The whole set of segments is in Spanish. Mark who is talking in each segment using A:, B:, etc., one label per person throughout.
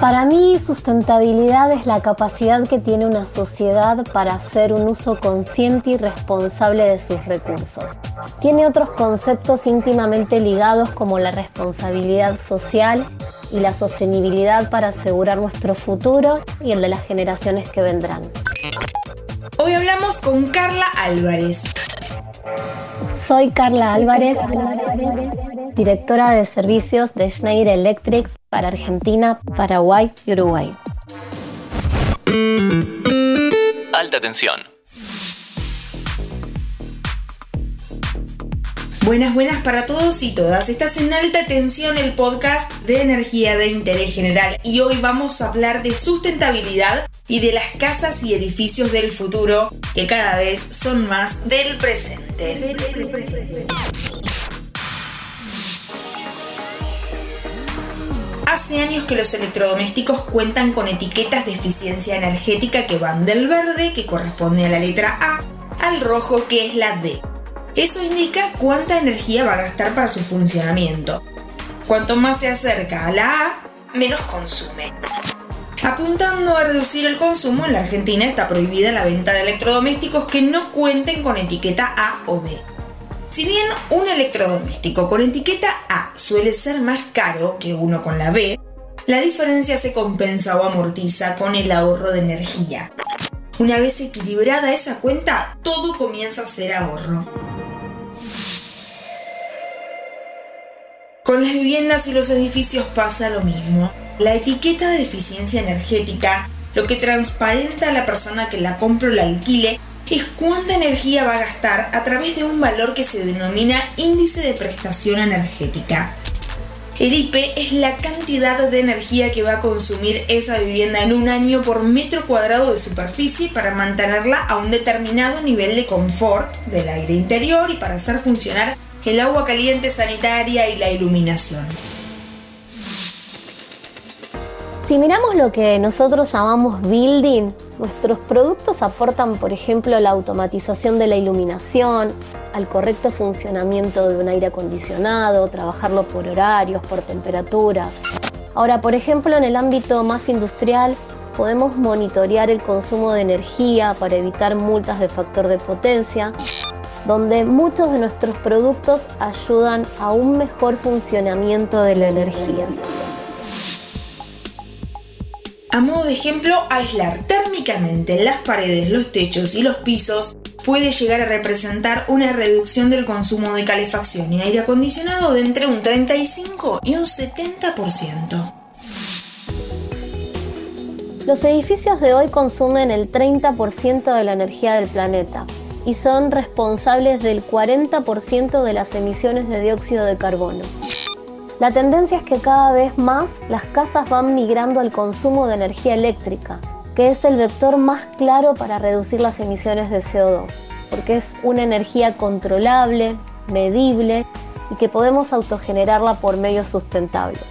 A: Para mí, sustentabilidad es la capacidad que tiene una sociedad para hacer un uso consciente y responsable de sus recursos. Tiene otros conceptos íntimamente ligados como la responsabilidad social y la sostenibilidad para asegurar nuestro futuro y el de las generaciones que vendrán.
B: Hoy hablamos con Carla Álvarez.
A: Soy Carla Álvarez, directora de servicios de Schneider Electric para Argentina, Paraguay y Uruguay.
C: Alta tensión.
B: Buenas, buenas para todos y todas. Estás en alta tensión el podcast de energía de interés general y hoy vamos a hablar de sustentabilidad y de las casas y edificios del futuro que cada vez son más del presente. Hace años que los electrodomésticos cuentan con etiquetas de eficiencia energética que van del verde, que corresponde a la letra A, al rojo, que es la D. Eso indica cuánta energía va a gastar para su funcionamiento. Cuanto más se acerca a la A, menos consume. Apuntando a reducir el consumo, en la Argentina está prohibida la venta de electrodomésticos que no cuenten con etiqueta A o B. Si bien un electrodoméstico con etiqueta A suele ser más caro que uno con la B, la diferencia se compensa o amortiza con el ahorro de energía. Una vez equilibrada esa cuenta, todo comienza a ser ahorro. Con las viviendas y los edificios pasa lo mismo. La etiqueta de eficiencia energética, lo que transparenta a la persona que la compra o la alquile, es cuánta energía va a gastar a través de un valor que se denomina índice de prestación energética. El IP es la cantidad de energía que va a consumir esa vivienda en un año por metro cuadrado de superficie para mantenerla a un determinado nivel de confort del aire interior y para hacer funcionar el agua caliente sanitaria y la iluminación.
A: Si miramos lo que nosotros llamamos building, nuestros productos aportan, por ejemplo, la automatización de la iluminación, al correcto funcionamiento de un aire acondicionado, trabajarlo por horarios, por temperaturas. Ahora, por ejemplo, en el ámbito más industrial, podemos monitorear el consumo de energía para evitar multas de factor de potencia, donde muchos de nuestros productos ayudan a un mejor funcionamiento de la energía.
B: A modo de ejemplo, aislar térmicamente las paredes, los techos y los pisos puede llegar a representar una reducción del consumo de calefacción y aire acondicionado de entre un 35 y un 70%.
A: Los edificios de hoy consumen el 30% de la energía del planeta y son responsables del 40% de las emisiones de dióxido de carbono. La tendencia es que cada vez más las casas van migrando al consumo de energía eléctrica, que es el vector más claro para reducir las emisiones de CO2, porque es una energía controlable, medible y que podemos autogenerarla por medios sustentables.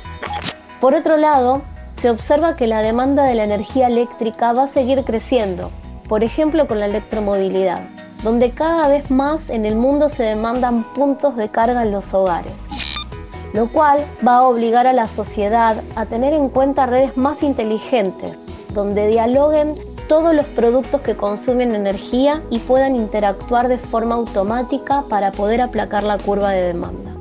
A: Por otro lado, se observa que la demanda de la energía eléctrica va a seguir creciendo, por ejemplo con la electromovilidad, donde cada vez más en el mundo se demandan puntos de carga en los hogares lo cual va a obligar a la sociedad a tener en cuenta redes más inteligentes, donde dialoguen todos los productos que consumen energía y puedan interactuar de forma automática para poder aplacar la curva de demanda.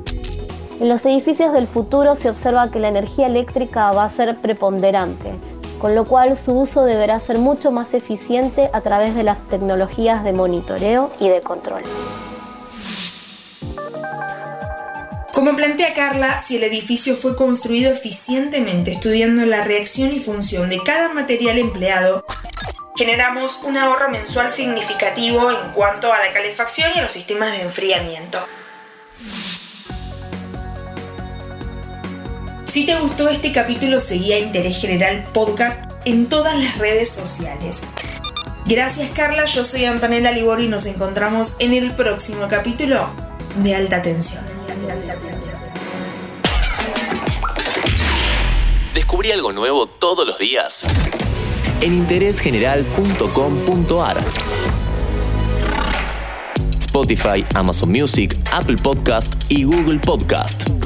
A: En los edificios del futuro se observa que la energía eléctrica va a ser preponderante, con lo cual su uso deberá ser mucho más eficiente a través de las tecnologías de monitoreo y de control.
B: Como plantea Carla, si el edificio fue construido eficientemente estudiando la reacción y función de cada material empleado, generamos un ahorro mensual significativo en cuanto a la calefacción y a los sistemas de enfriamiento. Si te gustó este capítulo, seguí a Interés General Podcast en todas las redes sociales. Gracias Carla, yo soy Antonella Libori y nos encontramos en el próximo capítulo de Alta Tensión.
C: Descubrí algo nuevo todos los días en interésgeneral.com.ar. Spotify, Amazon Music, Apple Podcast y Google Podcast.